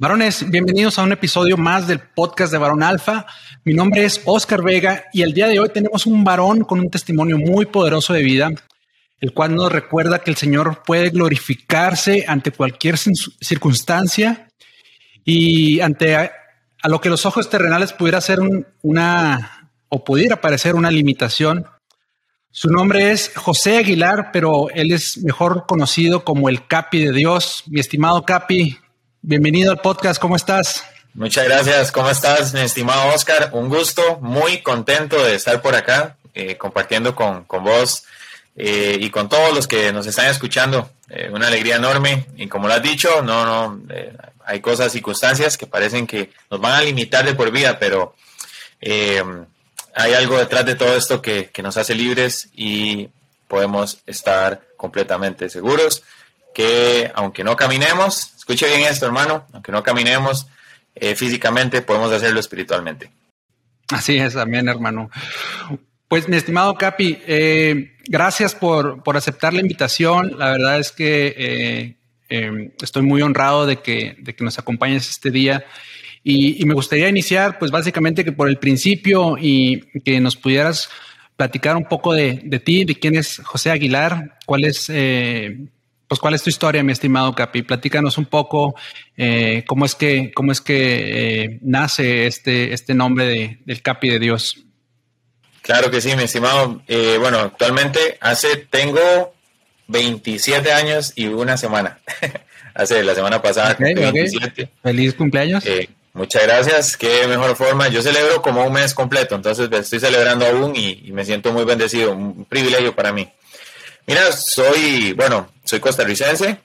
Varones, bienvenidos a un episodio más del podcast de Varón Alfa. Mi nombre es Oscar Vega y el día de hoy tenemos un varón con un testimonio muy poderoso de vida, el cual nos recuerda que el Señor puede glorificarse ante cualquier circunstancia y ante a, lo que los ojos terrenales pudiera ser una o pudiera parecer una limitación. Su nombre es José Aguilar, pero él es mejor conocido como el Capi de Dios. Mi estimado Capi, Bienvenido al podcast, ¿cómo estás? Muchas gracias, ¿cómo estás, mi estimado Oscar? Un gusto, muy contento de estar por acá, eh, compartiendo con, vos eh, y con todos los que nos están escuchando. Eh, una alegría enorme y como lo has dicho, no, no, hay cosas, circunstancias que parecen que nos van a limitar de por vida, pero hay algo detrás de todo esto que, que nos hace libres y podemos estar completamente seguros que aunque no caminemos, escuche bien esto hermano, aunque no caminemos eh, físicamente, podemos hacerlo espiritualmente. Así es, amén hermano. Pues mi estimado Capi, eh, gracias por, aceptar la invitación. La verdad es que eh, estoy muy honrado de que, de que nos acompañes este día. Y, me gustaría iniciar, pues básicamente que por el principio y que nos pudieras platicar un poco de, de ti, de quién es José Aguilar, cuál es pues, ¿cuál es tu historia, mi estimado Capi? Platícanos un poco eh, cómo es que, cómo es que eh, nace este, este nombre de, del Capi de Dios. Claro que sí, mi estimado. Eh, bueno, actualmente hace, tengo 27 años y una semana. hace la semana pasada. Feliz cumpleaños. muchas gracias. Qué mejor forma. Yo celebro como un mes completo, entonces estoy celebrando aún y, y me siento muy bendecido. Un privilegio para mí. Mira, soy, bueno, soy costarricense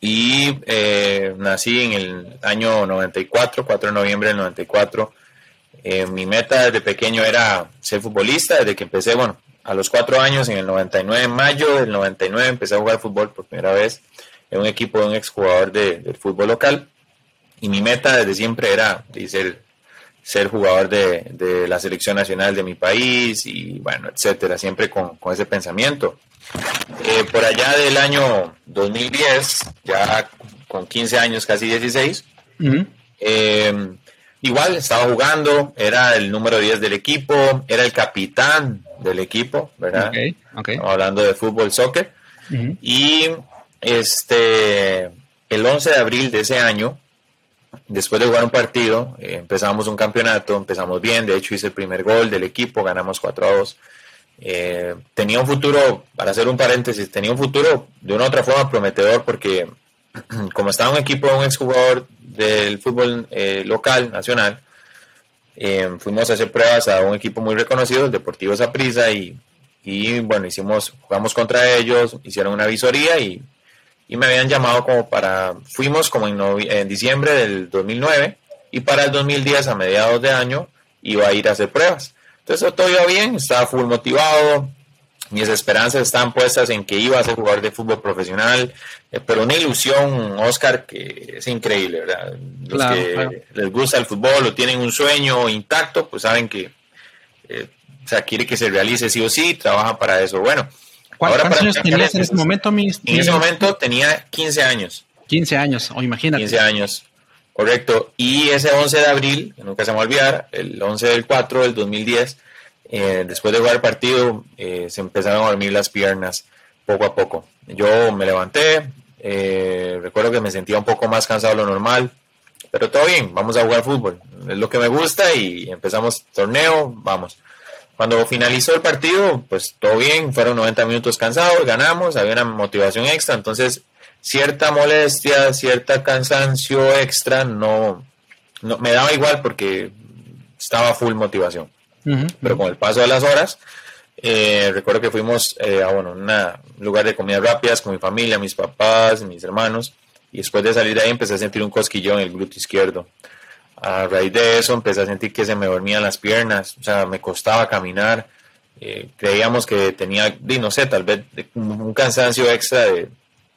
y eh, nací en el año 94, 4 de noviembre del 94. Eh, mi meta desde pequeño era ser futbolista, desde que empecé, bueno, a los cuatro años, en el 99, en mayo del 99, empecé a jugar fútbol por primera vez en un equipo de un exjugador de, del fútbol local. Y mi meta desde siempre era ser, ser jugador de, de, la selección nacional de mi país y, bueno, etcétera, siempre con, con ese pensamiento. Eh, por allá del año 2010, ya con 15 años, casi 16, eh, igual estaba jugando, era el número 10 del equipo, era el capitán del equipo, ¿verdad? hablando de fútbol, soccer. Y este, el 11 de abril de ese año, después de jugar un partido, eh, empezamos un campeonato, empezamos bien, de hecho hice el primer gol del equipo, ganamos 4 a 2. Eh, tenía un futuro, para hacer un paréntesis, tenía un futuro de una otra forma prometedor porque como estaba un equipo, un exjugador del fútbol eh, local, nacional, fuimos a hacer pruebas a un equipo muy reconocido, el Deportivo Saprissa, y, y bueno, hicimos, jugamos contra ellos, hicieron una visoría y, y me habían llamado como para, fuimos como en, en diciembre del 2009 y para el 2010 a mediados de año iba a ir a hacer pruebas. Entonces todo iba bien, estaba full motivado, mis esperanzas estaban puestas en que iba a ser jugador de fútbol profesional, eh, pero una ilusión, Oscar, que es increíble, ¿verdad? Los que les gusta el fútbol o tienen un sueño intacto, pues saben que, eh, o sea, quiere que se realice sí o sí, trabaja para eso. Bueno, ¿cuántos años tenías en ese momento, En ese momento tenía 15 años. 15 años, o imagínate. 15 años. Correcto. Y ese 11 de abril, que nunca se me va a olvidar, el 11 del 4 del 2010, eh, después de jugar el partido, eh, se empezaron a dormir las piernas poco a poco. Yo me levanté, eh, recuerdo que me sentía un poco más cansado de lo normal, pero todo bien, vamos a jugar fútbol. Es lo que me gusta y empezamos torneo, vamos. Cuando finalizó el partido, pues todo bien, fueron 90 minutos cansados, ganamos, había una motivación extra, entonces cierta molestia, cierta cansancio extra, no, no me daba igual porque estaba full motivación. Pero con el paso de las horas, eh, recuerdo que fuimos eh, a bueno, un lugar de comidas rápidas con mi familia, mis papás, mis hermanos, y después de salir de ahí empecé a sentir un cosquillón en el glúteo izquierdo. A raíz de eso empecé a sentir que se me dormían las piernas, o sea, me costaba caminar. Eh, creíamos que tenía, no sé, tal vez un cansancio extra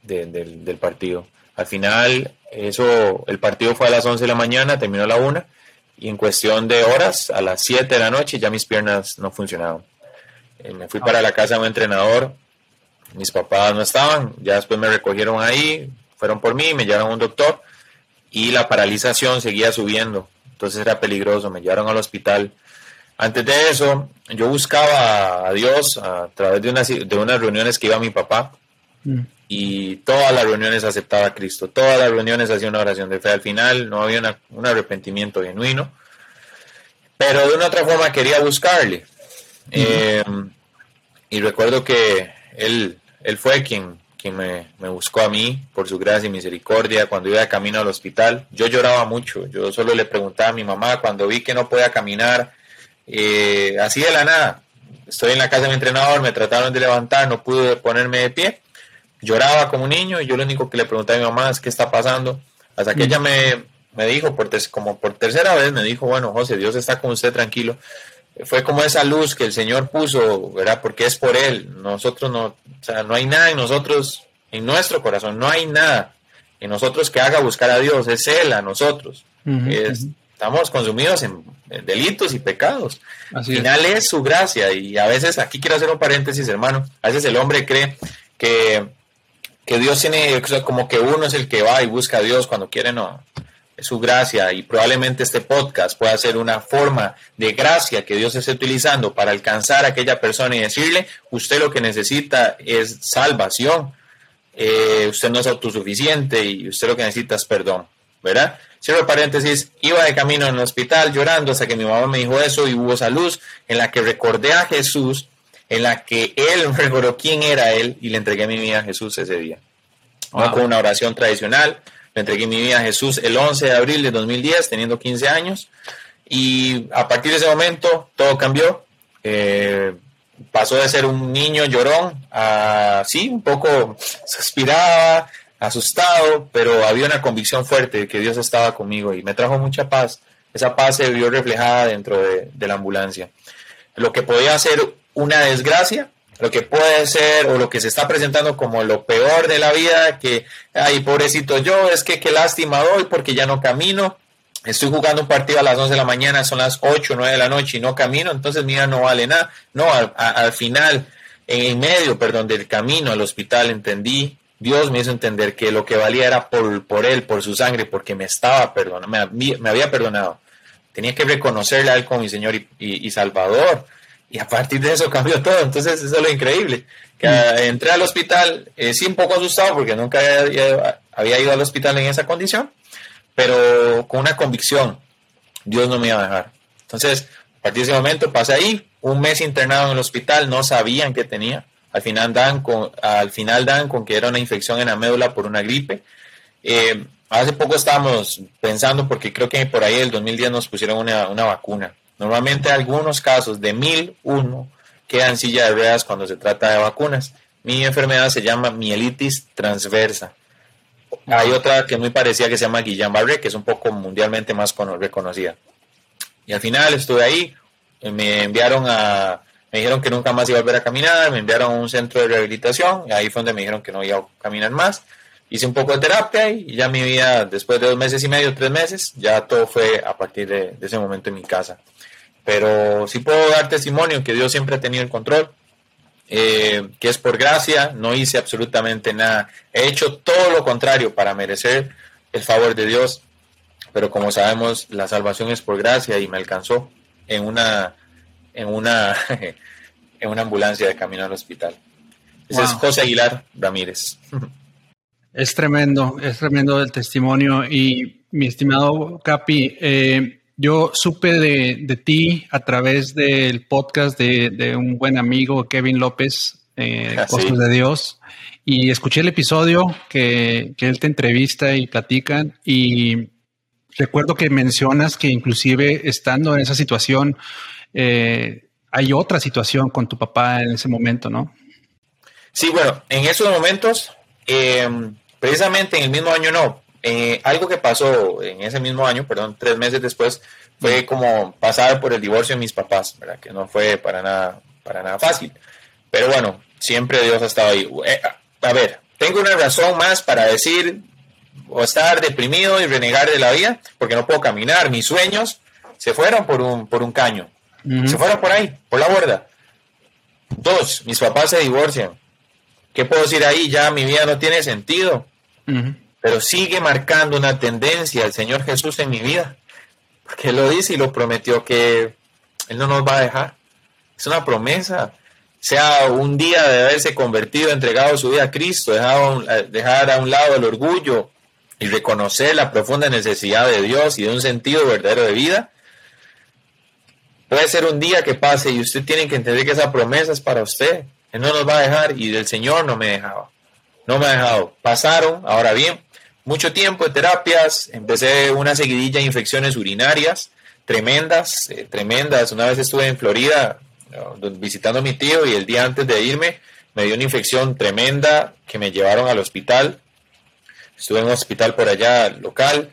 del, partido. Al final, eso, el partido fue a las 11 de la mañana, terminó a la 1 y en cuestión de horas, a las 7 de la noche, ya mis piernas no funcionaban. Eh, me fui para la casa de un entrenador, mis papás no estaban, ya después me recogieron ahí, fueron por mí, me llevaron a un doctor y la paralización seguía subiendo, entonces era peligroso, me llevaron al hospital. Antes de eso, yo buscaba a Dios a través de unas, de unas reuniones que iba mi papá mm. y todas las reuniones aceptaba a Cristo, todas las reuniones hacía una oración de fe. Al final no había un arrepentimiento genuino, pero de una otra forma quería buscarle. Eh, y recuerdo que él, él fue quien, me, buscó a mí por su gracia y misericordia cuando iba de camino al hospital. Yo lloraba mucho, yo solo le preguntaba a mi mamá cuando vi que no podía caminar, eh, así de la nada. Estoy en la casa de mi entrenador, me trataron de levantar, no pude ponerme de pie. Lloraba como un niño y yo lo único que le preguntaba a mi mamá es qué está pasando. Hasta que ella me, me dijo, por como por tercera vez, me dijo, bueno, José, Dios está con usted tranquilo fue como esa luz que el Señor puso, ¿verdad? Porque es por Él. Nosotros no, o sea, no hay nada en nosotros, en nuestro corazón, no hay nada en nosotros que haga buscar a Dios, es Él a nosotros. Estamos consumidos en, delitos y pecados. Al final es. su gracia y a veces, aquí quiero hacer un paréntesis, hermano, a veces el hombre cree que, que Dios tiene, como que uno es el que va y busca a Dios cuando quiere, no su gracia y probablemente este podcast pueda ser una forma de gracia que Dios esté utilizando para alcanzar a aquella persona y decirle, usted lo que necesita es salvación, eh, usted no es autosuficiente y usted lo que necesita es perdón, ¿verdad? Cierro paréntesis, iba de camino en el hospital llorando hasta que mi mamá me dijo eso y hubo esa luz en la que recordé a Jesús, en la que él recordó quién era él y le entregué mi vida a Jesús ese día. con una oración tradicional, le entregué mi vida a Jesús el 11 de abril de 2010, teniendo 15 años. Y a partir de ese momento todo cambió. Eh, pasó de ser un niño llorón a, sí, un poco suspiraba, asustado, pero había una convicción fuerte de que Dios estaba conmigo y me trajo mucha paz. Esa paz se vio reflejada dentro de, de la ambulancia. Lo que podía ser una desgracia, lo que puede ser o lo que se está presentando como lo peor de la vida, que, ay, pobrecito yo, es que qué lástima doy porque ya no camino, estoy jugando un partido a las 11 de la mañana, son las 8 o 9 de la noche y no camino, entonces mira, no vale nada. No, al, final, en medio, perdón, del camino al hospital entendí, Dios me hizo entender que lo que valía era por, por Él, por su sangre, porque me estaba perdonando, me, había perdonado. Tenía que reconocerle a Él como mi Señor y Salvador y a partir de eso cambió todo. Entonces, eso es lo increíble. Que mm. entré al hospital, eh, sí, un poco asustado porque nunca había, ido al hospital en esa condición, pero con una convicción: Dios no me iba a dejar. Entonces, a partir de ese momento pasé ahí, un mes internado en el hospital, no sabían qué tenía. Al final dan con, al final dan con que era una infección en la médula por una gripe. Eh, hace poco estábamos pensando, porque creo que por ahí el 2010 nos pusieron una, una vacuna Normalmente algunos casos de 1001 quedan en silla de ruedas cuando se trata de vacunas. Mi enfermedad se llama mielitis transversa. Hay otra que muy parecida que se llama Guillain-Barré, que es un poco mundialmente más reconocida. Y al final estuve ahí, me enviaron a, me dijeron que nunca más iba a volver a caminar, me enviaron a un centro de rehabilitación, y ahí fue donde me dijeron que no iba a caminar más. Hice un poco de terapia y ya mi vida, después de dos meses y medio, tres meses, ya todo fue a partir de ese momento en mi casa pero sí puedo dar testimonio que Dios siempre ha tenido el control, eh, que es por gracia, no hice absolutamente nada, he hecho todo lo contrario para merecer el favor de Dios, pero como sabemos, la salvación es por gracia y me alcanzó en una, en una, en una ambulancia de camino al hospital. Ese es José Aguilar Ramírez. Es tremendo, es tremendo el testimonio. Y mi estimado Capi, eh, yo supe de, ti a través del podcast de, un buen amigo, Kevin López, eh, ah, Cosas de Dios, y escuché el episodio que, él te entrevista y platican, y recuerdo que mencionas que inclusive estando en esa situación, eh, hay otra situación con tu papá en ese momento, ¿no? Sí, bueno, en esos momentos, em, precisamente en el mismo año no, eh, algo que pasó en ese mismo año, perdón, tres meses después, fue como pasar por el divorcio de mis papás, ¿verdad? Que no fue para nada, para nada fácil. Pero bueno, siempre Dios ha estado ahí. Eh, a ver, tengo una razón más para decir o estar deprimido y renegar de la vida porque no puedo caminar. Mis sueños se fueron por un, por un caño. Se fueron por ahí, por la borda. Dos, mis papás se divorcian. ¿Qué puedo decir ahí? Ya mi vida no tiene sentido. Pero sigue marcando una tendencia el Señor Jesús en mi vida. Porque Él lo dice y lo prometió que Él no nos va a dejar. Es una promesa. Sea un día de haberse convertido, entregado su vida a Cristo, dejar, dejar a un lado el orgullo y reconocer la profunda necesidad de Dios y de un sentido verdadero de vida. Puede ser un día que pase y usted tiene que entender que esa promesa es para usted. No nos va a dejar y del Señor no me dejaba. No me ha dejado. Pasaron, ahora bien, mucho tiempo de terapias, empecé una seguidilla de infecciones urinarias tremendas, eh, tremendas. Una vez estuve en Florida visitando a mi tío y el día antes de irme me dio una infección tremenda que me llevaron al hospital. Estuve en un hospital por allá local,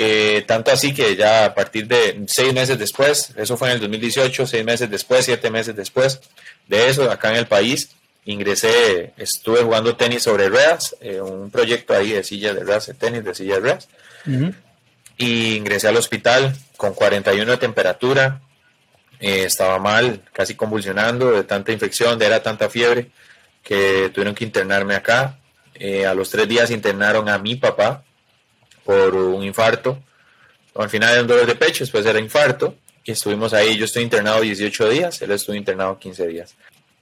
eh, tanto así que ya a partir de seis meses después, eso fue en el 2018, seis meses después, siete meses después de eso, acá en el país, ingresé, estuve jugando tenis sobre ruedas, eh, un proyecto ahí de sillas de ruedas, de tenis de sillas de ruedas, y ingresé al hospital con 41 de temperatura, eh, estaba mal, casi convulsionando de tanta infección, de era tanta fiebre, que tuvieron que internarme acá. Eh, a los tres días internaron a mi papá por un infarto. Al final era un dolor de pecho, después era infarto. Y estuvimos ahí, yo estoy internado 18 días, él estuvo internado 15 días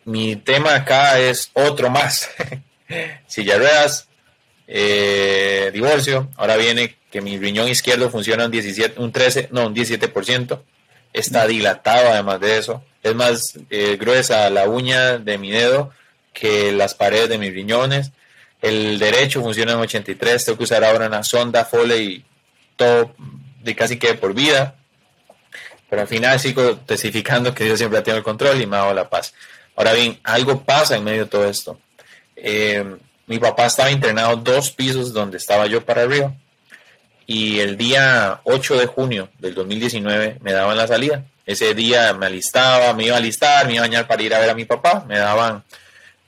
mi tema acá es otro más. Silla ruedas, eh, divorcio. Ahora viene que mi riñón izquierdo funciona un 17, un 13, no, un 17%. Está dilatado además de eso. Es más eh, gruesa la uña de mi dedo que las paredes de mis riñones. El derecho funciona en 83. Tengo que usar ahora una sonda Foley todo de casi que por vida. Pero al final sigo testificando que Dios siempre tenido el control y me ha dado la paz. Ahora bien, algo pasa en medio de todo esto. Eh, mi papá estaba internado dos pisos donde estaba yo para arriba. Y el día 8 de junio del 2019 me daban la salida. Ese día me alistaba, me iba a alistar, me iba a bañar para ir a ver a mi papá. Me daban,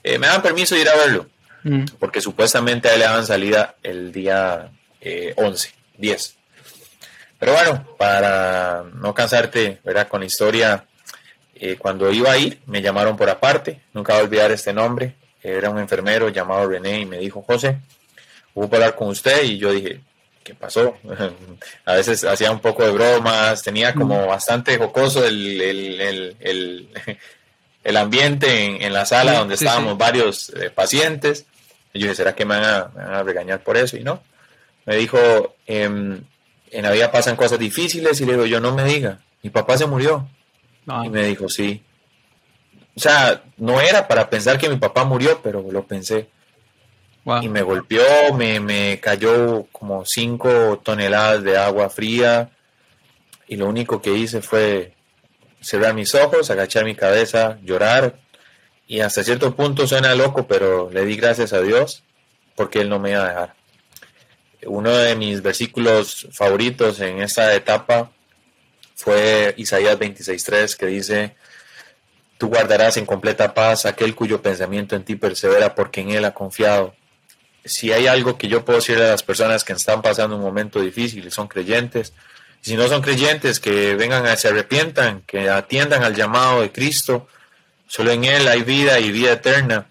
eh, me daban permiso de ir a verlo. Mm. Porque supuestamente a él le daban salida el día 11, eh, 10. Pero bueno, para no cansarte ¿verdad? con la historia, eh, cuando iba a ir, me llamaron por aparte, nunca voy a olvidar este nombre, era un enfermero llamado René y me dijo, José, hubo para hablar con usted y yo dije, ¿qué pasó? a veces hacía un poco de bromas, tenía como bastante jocoso el, el, el, ambiente en, la sala donde estábamos varios eh, pacientes. Y yo dije, ¿será que me van, a, regañar por eso? Y no. Me dijo, em, en la vida pasan cosas difíciles y le digo, yo no me diga, mi papá se murió. Y me dijo, sí. O sea, no era para pensar que mi papá murió, pero lo pensé. Y me golpeó, me, me cayó como cinco toneladas de agua fría. Y lo único que hice fue cerrar mis ojos, agachar mi cabeza, llorar. Y hasta cierto punto suena loco, pero le di gracias a Dios porque Él no me iba a dejar. Uno de mis versículos favoritos en esta etapa fue Isaías 26.3 que dice, tú guardarás en completa paz aquel cuyo pensamiento en ti persevera porque en él ha confiado. Si hay algo que yo puedo decirle a las personas que están pasando un momento difícil y son creyentes, si no son creyentes, que vengan a se arrepientan, que atiendan al llamado de Cristo, solo en Él hay vida y vida eterna.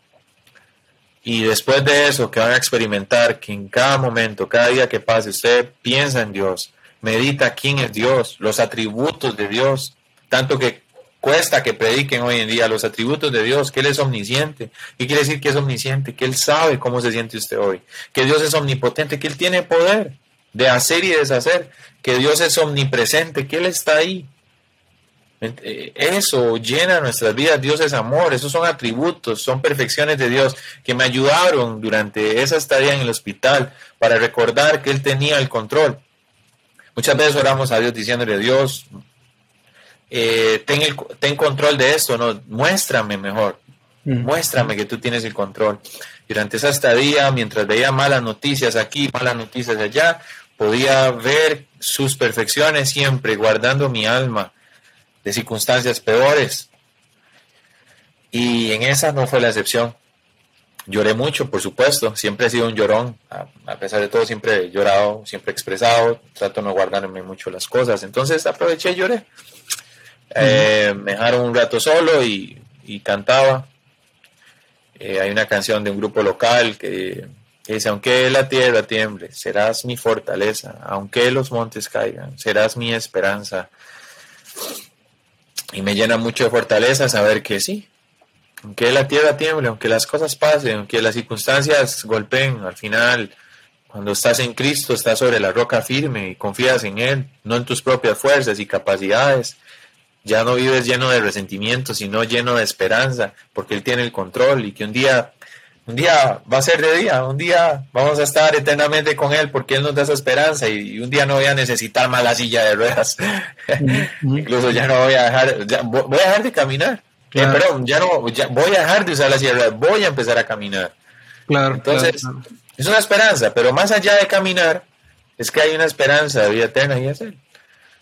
Y después de eso, que van a experimentar que en cada momento, cada día que pase, usted piensa en Dios, medita quién es Dios, los atributos de Dios, tanto que cuesta que prediquen hoy en día los atributos de Dios, que Él es omnisciente. ¿Qué quiere decir que es omnisciente? Que Él sabe cómo se siente usted hoy, que Dios es omnipotente, que Él tiene poder de hacer y deshacer, que Dios es omnipresente, que Él está ahí. Eh, eso llena nuestras vidas, Dios es amor, esos son atributos, son perfecciones de Dios que me ayudaron durante esa estadía en el hospital para recordar que Él tenía el control. Muchas veces oramos a Dios diciéndole, Dios, eh, ten, el, ten control de esto, ¿no? muéstrame mejor, muéstrame que tú tienes el control. durante esa estadía, mientras veía malas noticias aquí, malas noticias allá, podía ver sus perfecciones siempre, guardando mi alma de circunstancias peores. Y en esa no fue la excepción. Lloré mucho, por supuesto, siempre he sido un llorón, a, pesar de todo siempre he llorado, siempre he expresado, trato de no guardarme mucho las cosas, entonces aproveché y lloré. Eh, me dejaron un rato solo y, cantaba. Eh, hay una canción de un grupo local que, que, dice, aunque la tierra tiemble, serás mi fortaleza, aunque los montes caigan, serás mi esperanza. Y me llena mucho de fortaleza saber que sí, aunque la tierra tiemble, aunque las cosas pasen, aunque las circunstancias golpeen, al final, cuando estás en Cristo, estás sobre la roca firme y confías en Él, no en tus propias fuerzas y capacidades. Ya no vives lleno de resentimiento, sino lleno de esperanza, porque Él tiene el control y que un día, un día va a ser de día, un día vamos a estar eternamente con Él porque Él nos da esa esperanza y, un día no voy a necesitar más la silla de ruedas. Incluso ya no voy a dejar, voy a dejar de caminar eh, perdón, ya no, voy a dejar de usar la sierra, voy a empezar a caminar. Claro. Entonces, es una esperanza, pero más allá de caminar, es que hay una esperanza de vida eterna y es Él.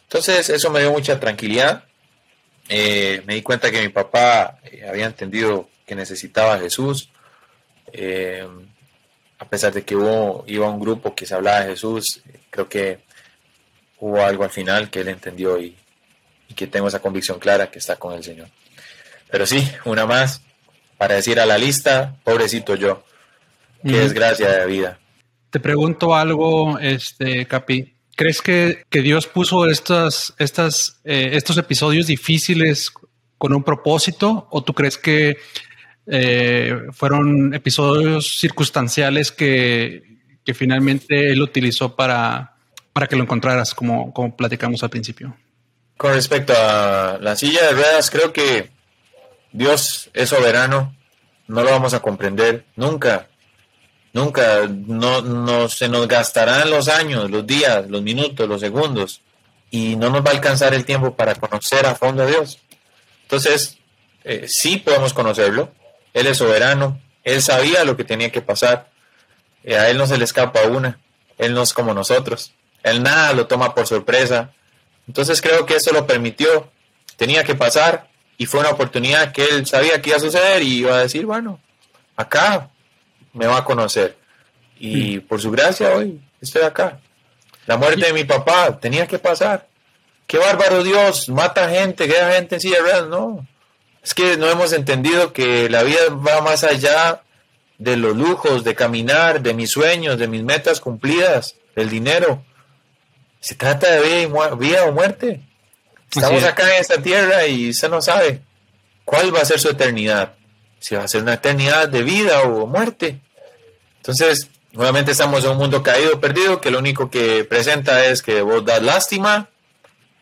Entonces, eso me dio mucha tranquilidad. Eh, me di cuenta que mi papá eh, había entendido que necesitaba a Jesús. A pesar de que hubo, iba un grupo que se hablaba de Jesús, creo que hubo algo al final que él entendió y que tengo esa convicción clara que está con el Señor. Pero sí, una más para decir a la lista, pobrecito yo. Qué desgracia de vida. Te pregunto algo, este, Capi. ¿Crees que, Dios puso estas, estas, eh, estos episodios difíciles con un propósito? ¿O tú crees que eh, fueron episodios circunstanciales que, finalmente Él utilizó para, para que lo encontraras, como, como platicamos al principio? Con respecto a la silla de ruedas, creo que Dios es soberano, no lo vamos a comprender nunca. Nunca no, no, se nos gastarán los años, los días, los minutos, los segundos y no nos va a alcanzar el tiempo para conocer a fondo a Dios. Entonces, eh, sí podemos conocerlo. Él es soberano, él sabía lo que tenía que pasar. A él no se le escapa una. Él no es como nosotros. Él nada lo toma por sorpresa. Entonces creo que eso lo permitió. Tenía que pasar y fue una oportunidad que él sabía que iba a suceder y iba a decir, bueno, acá me va a conocer. Y mm. por su gracia hoy estoy acá. La muerte de mi papá tenía que pasar. Qué bárbaro Dios, mata gente, queda gente en silla de No, es que no hemos entendido que la vida va más allá de los lujos, de caminar, de mis sueños, de mis metas cumplidas, del dinero. Se trata de vida o muerte. Estamos acá en esta tierra y usted no sabe cuál va a ser su eternidad. Si va a ser una eternidad de vida o muerte. Entonces, nuevamente estamos en un mundo caído, perdido, que lo único que presenta es que vos das lástima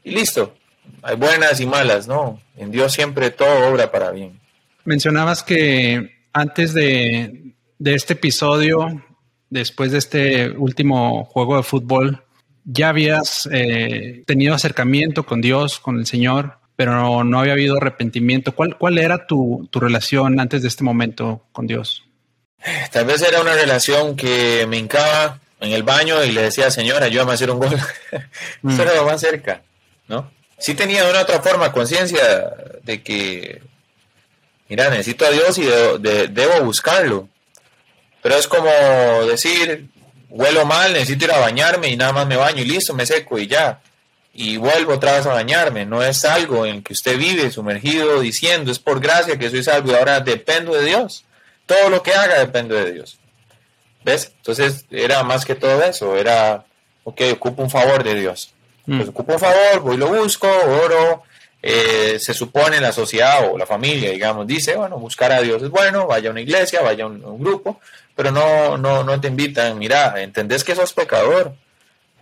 y listo. Hay buenas y malas, ¿no? En Dios siempre todo obra para bien. Mencionabas que antes de, de este episodio, después de este último juego de fútbol, ya habías eh, tenido acercamiento con Dios, con el Señor, pero no había habido arrepentimiento. ¿Cuál, cuál era tu, relación antes de este momento con Dios? Tal vez era una relación que me hincaba en el baño y le decía, Señor, ayúdame a hacer un gol. Mm. Eso era lo más cerca, ¿no? Sí tenía de una otra forma conciencia de que, mira, necesito a Dios y debo buscarlo. Pero es como decir, huelo mal, necesito ir a bañarme y nada más me baño y listo, me seco y ya. Y vuelvo otra vez a bañarme. No es algo en que usted vive sumergido diciendo, es por gracia que soy salvo y ahora dependo de Dios. Todo lo que haga depende de Dios. ¿Ves? Entonces era más que todo eso. Era, ok, ocupo un favor de Dios. Mm. Pues ocupo un favor, voy y lo busco, oro. Eh, se supone la sociedad o la familia, digamos, dice, bueno, buscar a Dios es bueno, vaya a una iglesia, vaya a un grupo, pero no, no, no te invitan, mira, entendés que sos pecador.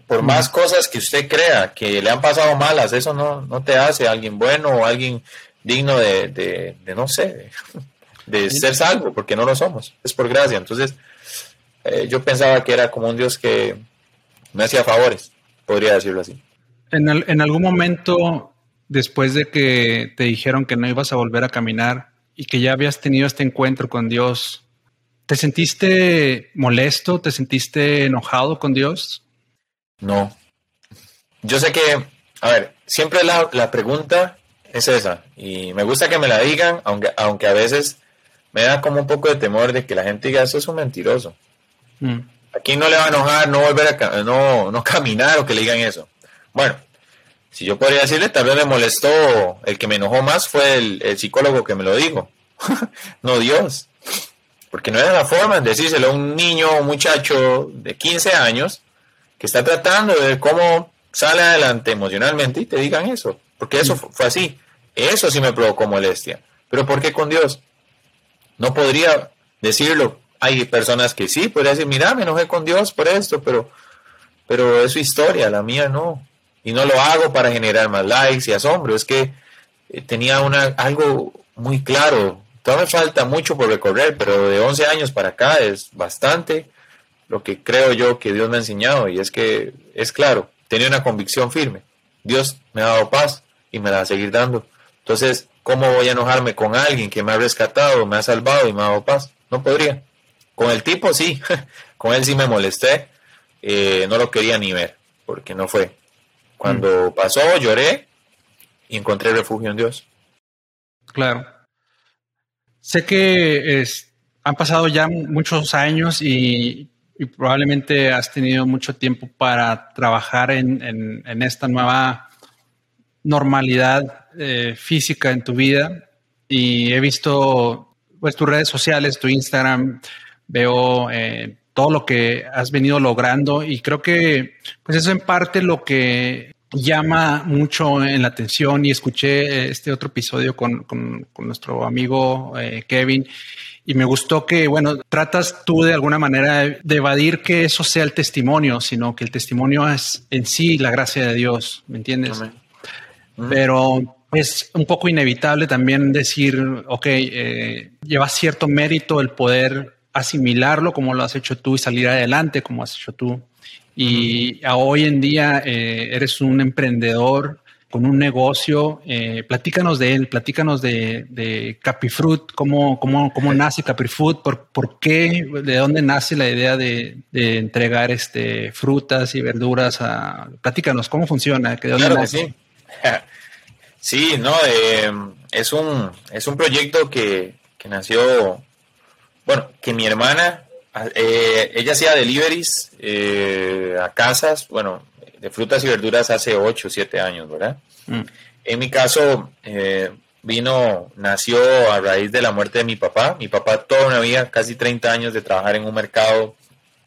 Por más cosas que usted crea que le han pasado malas, eso no, no te hace alguien bueno o alguien digno de, de, no sé, de, ser salvo, porque no lo somos, es por gracia. Entonces, eh, yo pensaba que era como un Dios que me hacía favores, podría decirlo así. En, en algún momento, después de que te dijeron que no ibas a volver a caminar y que ya habías tenido este encuentro con Dios, ¿Te sentiste molesto? ¿Te sentiste enojado con Dios? No. Yo sé que, a ver, siempre la, la pregunta es esa. Y me gusta que me la digan, aunque, aunque a veces me da como un poco de temor de que la gente diga, eso es un mentiroso. Mm. Aquí no le va a enojar no volver a no, no caminar o que le digan eso. Bueno, si yo podría decirle, tal vez me molestó, el que me enojó más fue el, psicólogo que me lo dijo, no Dios. Porque no era la forma de decírselo a un niño o muchacho de 15 años que está tratando de ver cómo sale adelante emocionalmente y te digan eso. Porque eso fue así. Eso sí me provocó molestia. Pero ¿por qué con Dios? No podría decirlo. Hay personas que sí, podría decir, mira, me enojé con Dios por esto, pero, pero es su historia, la mía no. Y no lo hago para generar más likes y asombro. Es que eh, tenía una, algo muy claro. Todavía me falta mucho por recorrer, pero de 11 años para acá es bastante lo que creo yo que Dios me ha enseñado. Y es que es claro, tenía una convicción firme. Dios me ha dado paz y me la va a seguir dando. Entonces, ¿cómo voy a enojarme con alguien que me ha rescatado, me ha salvado y me ha dado paz? No podría. Con el tipo sí, con él sí me molesté, eh, no lo quería ni ver, porque no fue. Cuando mm. pasó, lloré y encontré refugio en Dios. Claro. Sé que han pasado ya muchos años y, probablemente has tenido mucho tiempo para trabajar en, esta nueva normalidad eh, física en tu vida. Y he visto pues, tus redes sociales, tu Instagram, veo eh, todo lo que has venido logrando y creo que pues eso en parte lo que llama mucho en la atención y escuché eh, este otro episodio con, nuestro amigo eh, Kevin y me gustó que, bueno, tratas tú de alguna manera de evadir que eso sea el testimonio, sino que el testimonio es en sí la gracia de Dios, ¿me entiendes? Pero es un poco inevitable también decir, ok, lleva cierto mérito el poder asimilarlo como lo has hecho tú y salir adelante como has hecho tú. Y hoy en día eh, eres un emprendedor con un negocio. Eh, platícanos de él, platícanos de, de Capifruit, cómo, cómo, cómo nace Capifruit, por, por qué, de dónde nace la idea de, de entregar este, frutas y verduras. A, platícanos, cómo funciona, de dónde nace. sí. sí, no, eh, es, un, es un proyecto que, que nació bueno, que mi hermana, eh, ella hacía deliveries eh, a casas, bueno, de frutas y verduras hace 8 o 7 años, ¿verdad? Mm. En mi caso, eh, vino, nació a raíz de la muerte de mi papá. Mi papá toda una vida, casi 30 años de trabajar en un mercado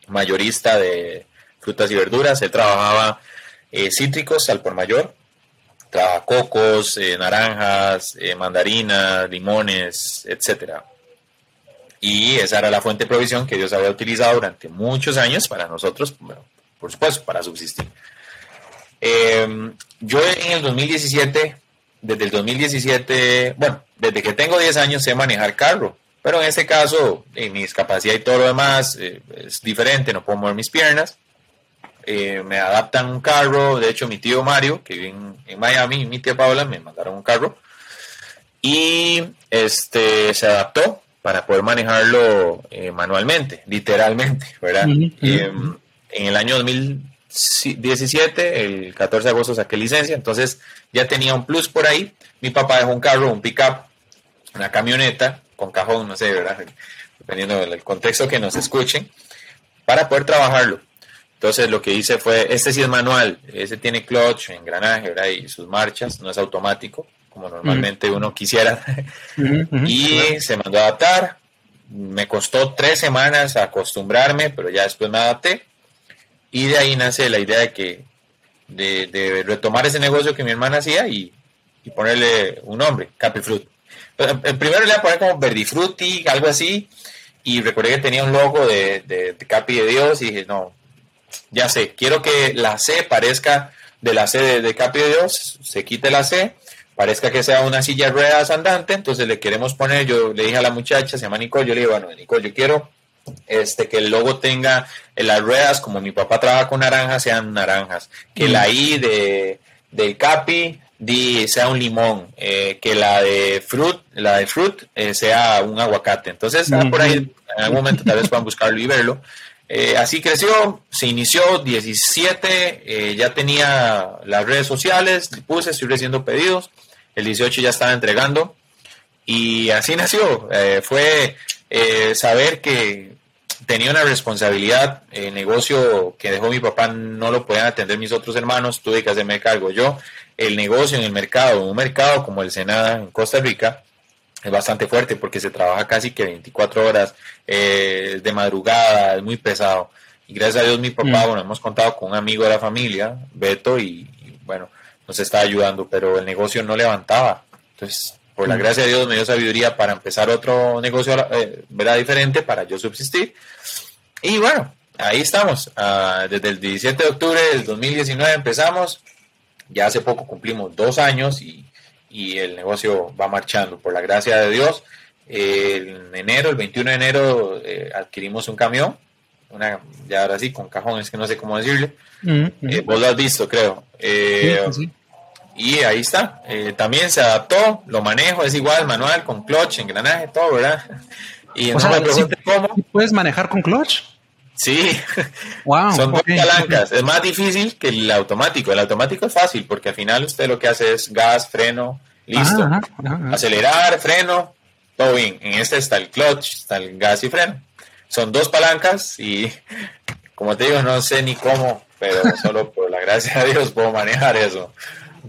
mayorista de frutas y verduras. Él trabajaba cítricos al por mayor, trabajaba cocos, naranjas, mandarinas, limones, etcétera. Y esa era la fuente de provisión que Dios había utilizado durante muchos años para nosotros, por supuesto, para subsistir. Em, yo en el 2017, desde el 2017, bueno, desde que tengo 10 años sé manejar carro, pero en este caso, mi discapacidad y todo lo demás eh, es diferente, no puedo mover mis piernas. Eh, me adaptan un carro, de hecho mi tío Mario, que vive en, en Miami, y mi tía Paula me mandaron un carro y este se adaptó para poder manejarlo eh, manualmente, literalmente, ¿verdad? Em, en el año 2017, el 14 de agosto saqué licencia, entonces ya tenía un plus por ahí. Mi papá dejó un carro, un pickup, una camioneta con cajón, no sé, ¿verdad? Dependiendo del contexto que nos escuchen, para poder trabajarlo. Entonces lo que hice fue, este sí es manual, ese tiene clutch, engranaje, ¿verdad? Y sus marchas, no es automático como normalmente uno quisiera. y se mandó a adaptar. Me costó tres semanas acostumbrarme, pero ya después me adapté. Y de ahí nace la idea de que de, retomar ese negocio que mi hermana hacía y, ponerle un nombre, Capifruit. El primero le iba a poner como Verdifruti, algo así. Y recordé que tenía un logo de, de, Capi de Dios y dije, no, ya sé, quiero que la C parezca de la C de, de Capi de Dios, se quite la C parezca que sea una silla de ruedas andante, entonces le queremos poner, yo le dije a la muchacha, se llama Nicole, yo le dije, bueno, Nicole, yo quiero este, que el logo tenga las ruedas, como mi papá trabaja con naranjas, sean naranjas, que la I de, del Capi sea un limón, eh, que la de fruit, la de fruit eh, sea un aguacate. Entonces, ah, por ahí en algún momento tal vez puedan buscarlo y verlo. Eh, así creció, se inició 17, ya tenía las redes sociales, puse, estoy recibiendo pedidos, el 18 ya estaba entregando y así nació. fue saber que tenía una responsabilidad, el negocio que dejó mi papá no lo podían atender mis otros hermanos, tuve que hacerme cargo yo el negocio en el mercado, un mercado como el Senada en Costa Rica, es bastante fuerte porque se trabaja casi que 24 horas eh, de madrugada, es muy pesado. Y gracias a Dios mi papá, mm. bueno, hemos contado con un amigo de la familia, Beto, y, bueno, nos está ayudando, pero el negocio no levantaba. Entonces, por la mm. gracia de Dios me dio sabiduría para empezar otro negocio, eh, ¿verdad? Diferente para yo subsistir. Y bueno, ahí estamos. Ah, desde el 17 de octubre del 2019 empezamos ya hace poco cumplimos dos años y, el negocio va marchando. Por la gracia de Dios, en enero, el 21 de enero, eh, adquirimos un camión, una, ya ahora sí, con cajones que no sé cómo decirle. Mm. Eh, vos lo has visto, creo. Eh, y ahí está. también se adaptó, lo manejo, es igual, manual, con clutch, engranaje, todo, ¿verdad? Y no me cómo. ¿Puedes manejar con clutch? Sí, son dos palancas. Es más difícil que el automático. El automático es fácil porque al final usted lo que hace es gas, freno, listo. Acelerar, freno, todo bien. En este está el clutch, está el gas y freno. Son dos palancas y como te digo, no sé ni cómo, pero solo por la gracia de Dios puedo manejar eso.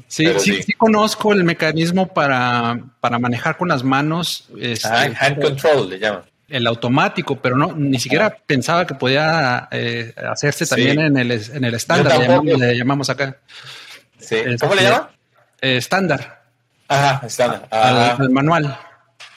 Sí, sí, sí, conozco el mecanismo para, para manejar con las manos. Este, hand control le llaman el automático, pero no, ni siquiera pensaba que podía eh, hacerse también en el, en el estándar, le llamamos, acá. ¿Cómo le llama? Eh, estándar. Ajá, estándar. Al, manual.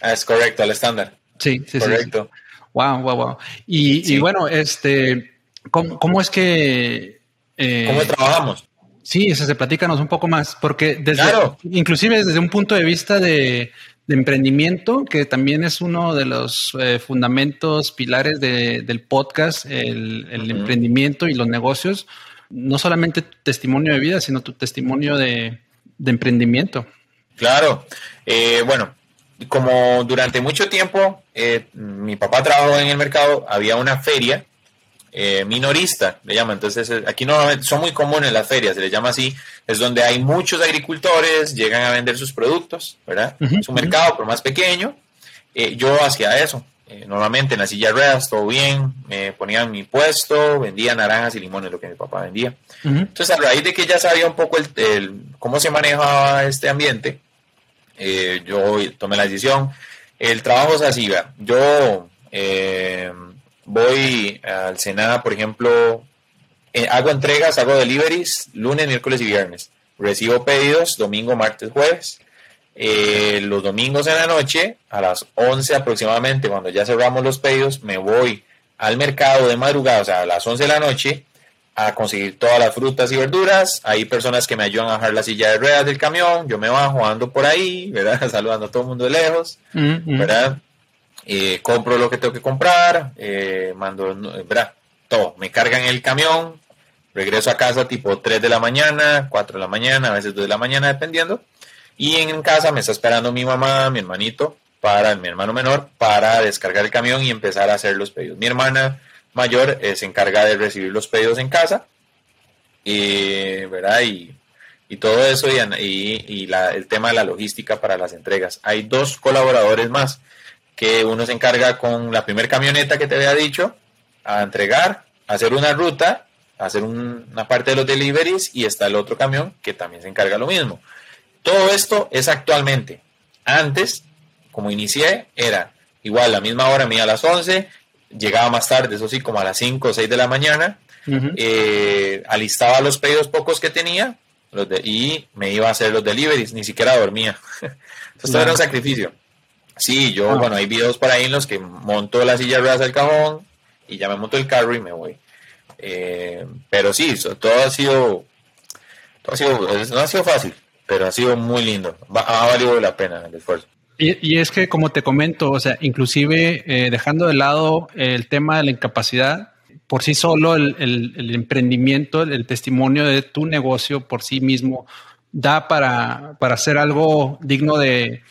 Ah, es correcto, al estándar. Sí, sí, correcto. Wow, wow, wow. Y, y bueno, este, ¿cómo, cómo es que... Eh, ¿Cómo trabajamos? Sí, se platícanos un poco más, porque desde, inclusive desde un punto de vista de, de emprendimiento, que también es uno de los eh, fundamentos, pilares del podcast, el, emprendimiento y los negocios. No solamente tu testimonio de vida, sino tu testimonio de, emprendimiento. Claro. Eh, bueno, como durante mucho tiempo eh, mi papá trabajó en el mercado, había una feria eh, minorista, le llaman. Entonces, eh, aquí no son muy comunes las ferias, se les llama así. Es donde hay muchos agricultores, llegan a vender sus productos, ¿verdad? es un mercado, por más pequeño. Eh, yo hacía eso. normalmente en la silla ruedas, todo bien, me ponían mi puesto, vendía naranjas y limones, lo que mi papá vendía. Entonces, a raíz de que ya sabía un poco el, cómo se manejaba este ambiente, yo tomé la decisión. El trabajo es así, yo voy al Senada, por ejemplo, eh, hago entregas, hago deliveries lunes, miércoles y viernes. Recibo pedidos domingo, martes, jueves. Eh, los domingos en la noche, a las 11 aproximadamente, cuando ya cerramos los pedidos, me voy al mercado de madrugada, o sea, a las 11 de la noche, a conseguir todas las frutas y verduras. Hay personas que me ayudan a bajar la silla de ruedas del camión. Yo me bajo, ando por ahí, ¿verdad? Saludando a todo el mundo de lejos, mm, mm. ¿verdad? Eh, compro lo que tengo que comprar, eh, mando, ¿verdad? Todo, me cargan el camión, regreso a casa tipo 3 de la mañana, 4 de la mañana, a veces 2 de la mañana, dependiendo. Y en casa me está esperando mi mamá, mi hermanito, para mi hermano menor, para descargar el camión y empezar a hacer los pedidos. Mi hermana mayor eh, se encarga de recibir los pedidos en casa, y, ¿verdad? Y, y todo eso y, el tema de la logística para las entregas. Hay dos colaboradores más que uno se encarga con la primer camioneta que te había dicho a entregar, hacer una ruta, hacer una parte de los deliveries y está el otro camión que también se encarga lo mismo. Todo esto es actualmente. Antes, como inicié, era igual la misma hora mía a las 11, llegaba más tarde, eso sí, como a las 5 o 6 de la mañana, eh, alistaba los pedidos pocos que tenía los y me iba a hacer los deliveries, ni siquiera dormía. Esto era un sacrificio. Sí, yo, ah. bueno, hay videos por ahí en los que monto la silla de ruedas del cajón y ya me monto el carro y me voy. Eh, pero sí, todo ha sido, todo ha sido, no ha sido fácil, pero ha sido muy lindo. Ha valido la pena el esfuerzo. Y, es que, como te comento, o sea, inclusive eh, dejando de lado el tema de la incapacidad, por sí solo el, emprendimiento, el, testimonio de tu negocio por sí mismo da para, para hacer algo digno de,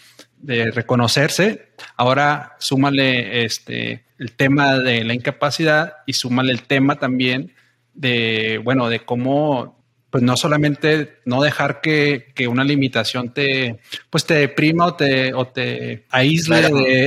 reconocerse. Ahora súmale este, el tema de la incapacidad y súmale el tema también de, bueno, de cómo, pues no solamente no dejar que, una limitación te, pues te deprima o te, o te aísle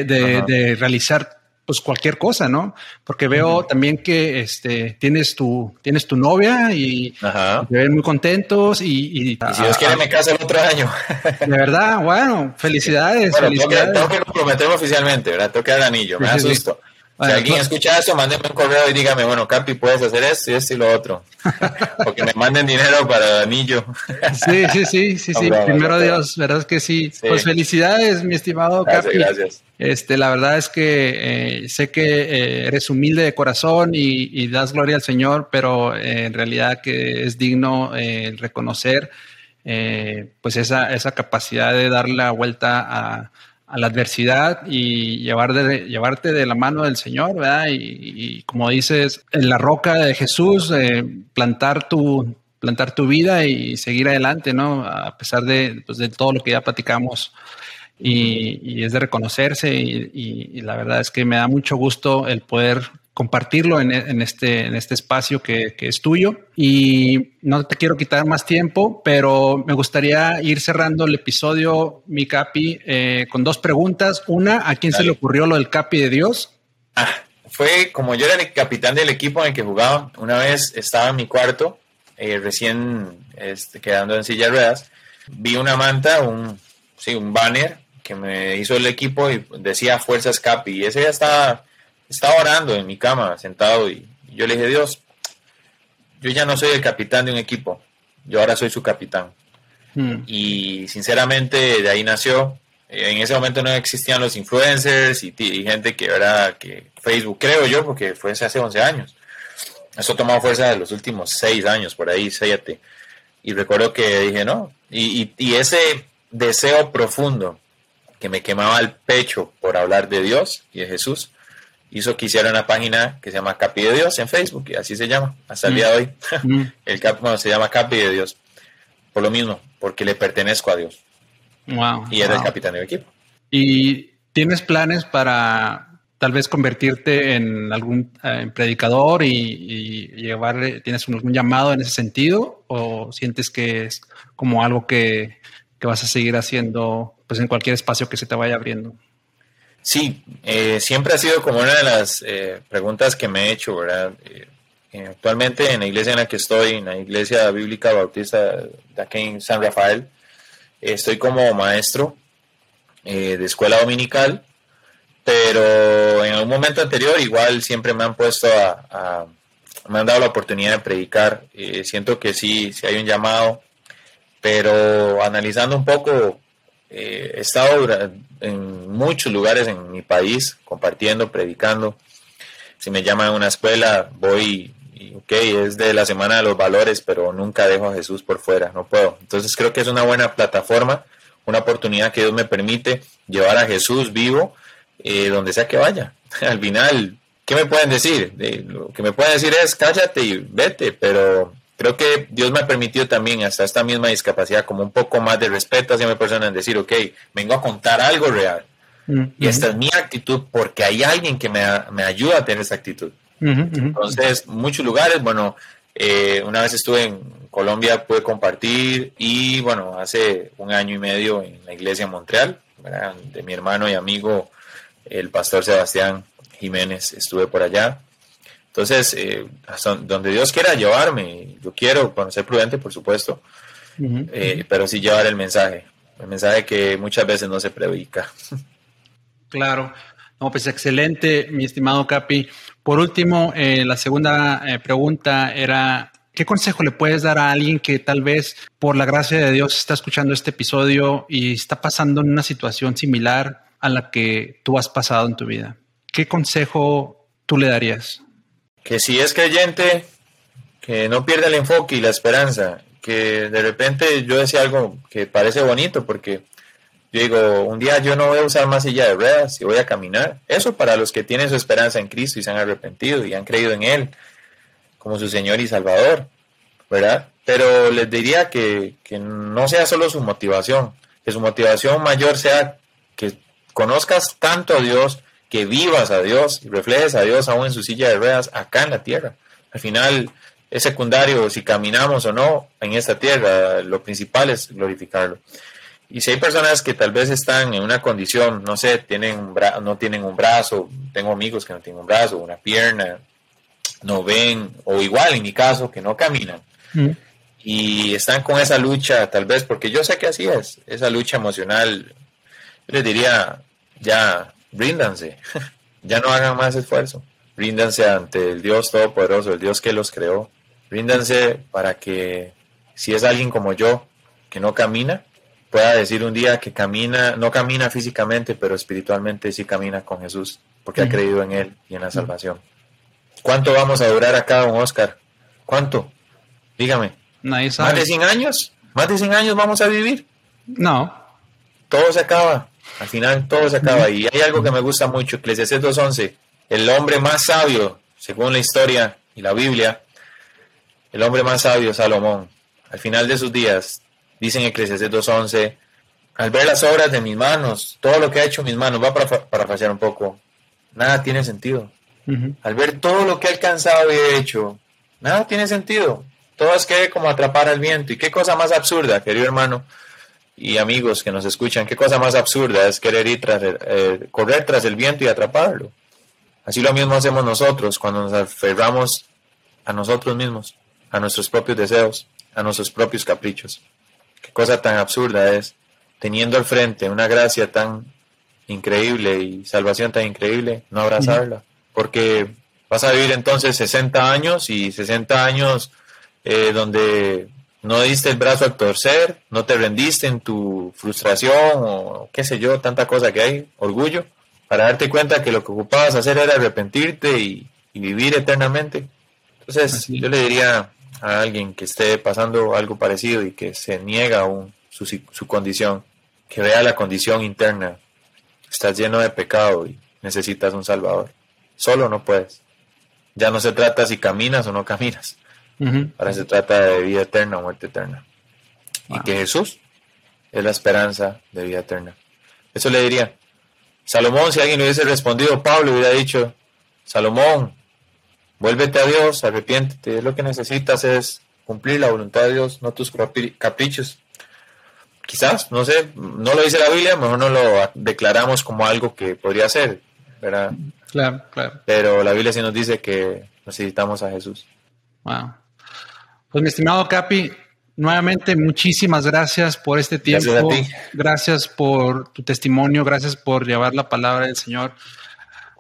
de, de realizar pues cualquier cosa, ¿no? Porque veo también que este tienes tu tienes tu novia y te ven muy contentos y, y, si Dios quiere me caso el otro año. De verdad, bueno, felicidades. felicidades. Tengo, que, comprometerme oficialmente, ¿verdad? Tengo que dar anillo, me asusto si alguien escucha eso, mándenme un correo y dígame, bueno, Capi, puedes hacer esto y esto y lo otro. Porque me manden dinero para el anillo. sí, sí, sí, sí, sí. Primero Dios, verdad es que sí. Pues felicidades, mi estimado Capi. Gracias. Este, la verdad es que eh, sé que eh, eres humilde de corazón y, das gloria al Señor, pero eh, en realidad que es digno reconocer pues esa, esa capacidad de dar la vuelta a a la adversidad y llevar llevarte de la mano del Señor, ¿verdad? Y, como dices, en la roca de Jesús, eh, plantar, tu, plantar tu vida y seguir adelante, ¿no? A pesar de, pues, de todo lo que ya platicamos. Y, es de reconocerse y, la verdad es que me da mucho gusto el poder compartirlo en, este, en este espacio que, es tuyo. Y no te quiero quitar más tiempo, pero me gustaría ir cerrando el episodio, mi Capi, eh, con dos preguntas. Una, ¿a quién se le ocurrió lo del Capi de Dios? Ah, fue como yo era el capitán del equipo en el que jugaba. Una vez estaba en mi cuarto, eh, recién este, quedando en silla de ruedas, vi una manta, un, sí, un banner que me hizo el equipo y decía Fuerzas Capi. Y ese ya estaba estaba orando en mi cama, sentado, y yo le dije, Dios, yo ya no soy el capitán de un equipo, yo ahora soy su capitán. Hmm. Y sinceramente de ahí nació. En ese momento no existían los influencers y, gente que era que Facebook, creo yo, porque fue hace 11 años. Eso tomó fuerza de los últimos 6 años, por ahí, 7. Y recuerdo que dije, no. Y, y ese deseo profundo que me quemaba el pecho por hablar de Dios y de Jesús, hizo que hiciera una página que se llama Capi de Dios en Facebook, y así se llama, hasta el día de hoy. Mm. el Capi se llama Capi de Dios. Por lo mismo, porque le pertenezco a Dios. Wow, y eres el capitán del equipo. ¿Y tienes planes para tal vez convertirte en algún eh, predicador y, llevar, tienes algún llamado en ese sentido? ¿O sientes que es como algo que, que vas a seguir haciendo pues en cualquier espacio que se te vaya abriendo? Sí, eh, siempre ha sido como una de las eh, preguntas que me he hecho, ¿verdad? Eh, actualmente en la iglesia en la que estoy, en la iglesia bíblica bautista de aquí en San Rafael, estoy como maestro de escuela dominical, pero en algún momento anterior igual siempre me han puesto a, me han dado la oportunidad de predicar. siento que sí, sí hay un llamado, pero analizando un poco eh, he estado en muchos lugares en mi país compartiendo, predicando. Si me llaman a una escuela, voy, y, ok, es de la Semana de los Valores, pero nunca dejo a Jesús por fuera, no puedo. Entonces creo que es una buena plataforma, una oportunidad que Dios me permite llevar a Jesús vivo eh, donde sea que vaya. Al final, ¿qué me pueden decir? lo que me pueden decir es cállate y vete, pero creo que Dios me ha permitido también hasta esta misma discapacidad como un poco más de respeto hacia mi persona en decir, ok, vengo a contar algo real. Y esta es mi actitud porque hay alguien que me, me ayuda a tener esa actitud. Entonces, muchos lugares, bueno, eh, una vez estuve en Colombia, pude compartir y bueno, hace un año y medio en la iglesia en Montreal, de mi hermano y amigo, el pastor Sebastián Jiménez, estuve por allá. Entonces, eh, hasta donde Dios quiera llevarme, yo quiero conocer prudente, por supuesto, eh, pero sí llevar el mensaje, el mensaje que muchas veces no se predica. Claro. No, pues excelente, mi estimado Capi. Por último, eh, la segunda pregunta era, ¿qué consejo le puedes dar a alguien que tal vez por la gracia de Dios está escuchando este episodio y está pasando en una situación similar a la que tú has pasado en tu vida? ¿Qué consejo tú le darías? Que si es creyente, que no pierda el enfoque y la esperanza, que de repente yo decía algo que parece bonito porque yo digo, un día yo no voy a usar más silla de ruedas y voy a caminar. Eso para los que tienen su esperanza en Cristo y se han arrepentido y han creído en Él como su Señor y Salvador, ¿verdad? pero les diría que, que no sea solo su motivación, que su motivación mayor sea que conozcas tanto a Dios, que vivas a Dios y reflejes a Dios aún en su silla de ruedas acá en la tierra. Al final es secundario si caminamos o no en esta tierra, lo principal es glorificarlo. Y si hay personas que tal vez están en una condición, no sé, tienen no tienen un brazo, tengo amigos que no tienen un brazo, una pierna, no ven, o igual en mi caso, que no caminan. Mm. Y están con esa lucha, tal vez, porque yo sé que así es, esa lucha emocional, yo les diría, ya, ríndanse, ya no hagan más esfuerzo, ríndanse ante el Dios Todopoderoso, el Dios que los creó, ríndanse para que si es alguien como yo, que no camina, pueda decir un día que camina, no camina físicamente, pero espiritualmente sí camina con Jesús, porque ha creído en Él y en la salvación. ¿Cuánto vamos a durar acá, don Oscar? ¿Cuánto? Dígame. ¿Más de 100 años? ¿Más de 100 años vamos a vivir? No. Todo se acaba. Al final todo se acaba. Y hay algo que me gusta mucho, Eclesiastes 2.11. El hombre más sabio, según la historia y la Biblia, el hombre más sabio, Salomón, al final de sus días, Dicen Eclesiastes 2.11, al ver las obras de mis manos, todo lo que ha hecho mis manos, va para parafrasear un poco, nada tiene sentido. Al ver todo lo que ha alcanzado y he hecho, nada tiene sentido. Todo es que como atrapar al viento. ¿Y qué cosa más absurda, querido hermano y amigos que nos escuchan? ¿Qué cosa más absurda es querer ir tras eh, correr tras el viento y atraparlo? Así lo mismo hacemos nosotros cuando nos aferramos a nosotros mismos, a nuestros propios deseos, a nuestros propios caprichos. Qué cosa tan absurda es, teniendo al frente una gracia tan increíble y salvación tan increíble, no abrazarla. Porque vas a vivir entonces 60 años y 60 años eh, donde no diste el brazo al torcer, no te rendiste en tu frustración o qué sé yo, tanta cosa que hay, orgullo, para darte cuenta que lo que ocupabas hacer era arrepentirte y, vivir eternamente. Entonces yo le diría a alguien que esté pasando algo parecido y que se niega aún su, su condición, que vea la condición interna. Estás lleno de pecado y necesitas un Salvador. Solo no puedes. Ya no se trata si caminas o no caminas. Ahora se trata de vida eterna o muerte eterna. Y que Jesús es la esperanza de vida eterna. Eso le diría. Salomón, si alguien hubiese respondido, Pablo hubiera dicho, Salomón, Vuélvete a Dios, arrepiéntete. Lo que necesitas es cumplir la voluntad de Dios, no tus caprichos. Quizás, no sé, no lo dice la Biblia, mejor no lo declaramos como algo que podría ser, ¿verdad? Claro, claro. Pero la Biblia sí nos dice que necesitamos a Jesús. Wow. Pues mi estimado Capi, nuevamente muchísimas gracias por este tiempo. Gracias, gracias por tu testimonio, gracias por llevar la palabra del Señor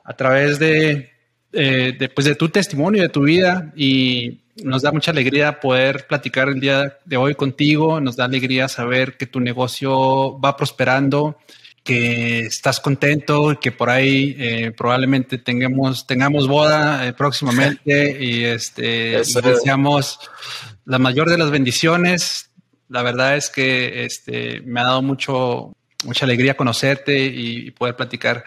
a través de eh, de, tu testimonio, de tu vida. Y nos da mucha alegría poder platicar el día de hoy contigo, nos da alegría saber que tu negocio va prosperando, que estás contento, que por ahí eh, probablemente tengamos, tengamos boda eh, próximamente y este deseamos la mayor de las bendiciones. La verdad es que este, me ha dado mucho, mucha alegría conocerte y poder platicar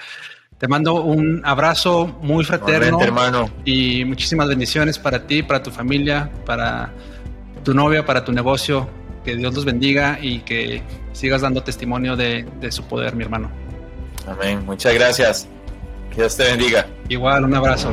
te mando un abrazo muy fraterno. hermano. Y muchísimas bendiciones para ti, para tu familia, para tu novia, para tu negocio. Que Dios los bendiga y que sigas dando testimonio de, de su poder, mi hermano. Amén. Muchas gracias. Que Dios te bendiga. Igual, un abrazo.